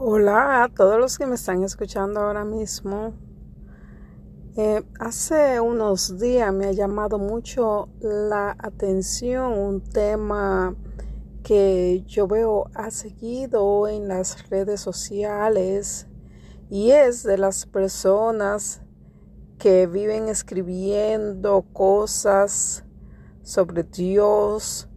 Hola a todos los que me están escuchando ahora mismo. Eh, hace unos días me ha llamado mucho la atención un tema que yo veo ha seguido en las redes sociales y es de las personas que viven escribiendo cosas sobre Dios,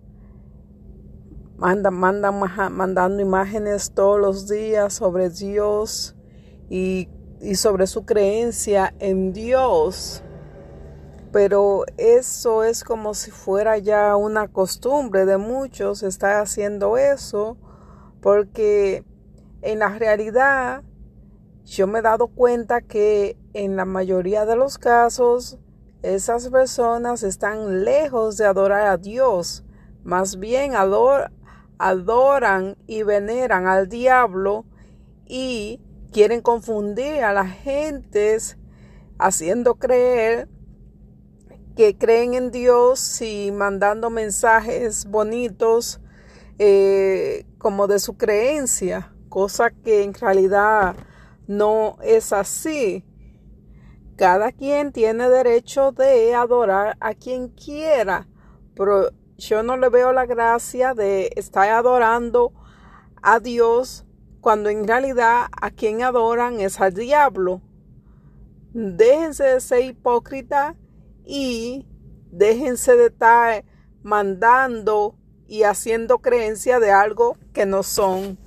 Manda, manda, mandando imágenes todos los días sobre Dios y, y sobre su creencia en Dios. Pero eso es como si fuera ya una costumbre de muchos estar haciendo eso, porque en la realidad yo me he dado cuenta que en la mayoría de los casos esas personas están lejos de adorar a Dios, más bien adoran adoran y veneran al diablo y quieren confundir a las gentes haciendo creer que creen en Dios y mandando mensajes bonitos eh, como de su creencia, cosa que en realidad no es así. Cada quien tiene derecho de adorar a quien quiera, pero yo no le veo la gracia de estar adorando a Dios cuando en realidad a quien adoran es al diablo. Déjense de ser hipócritas y déjense de estar mandando y haciendo creencia de algo que no son.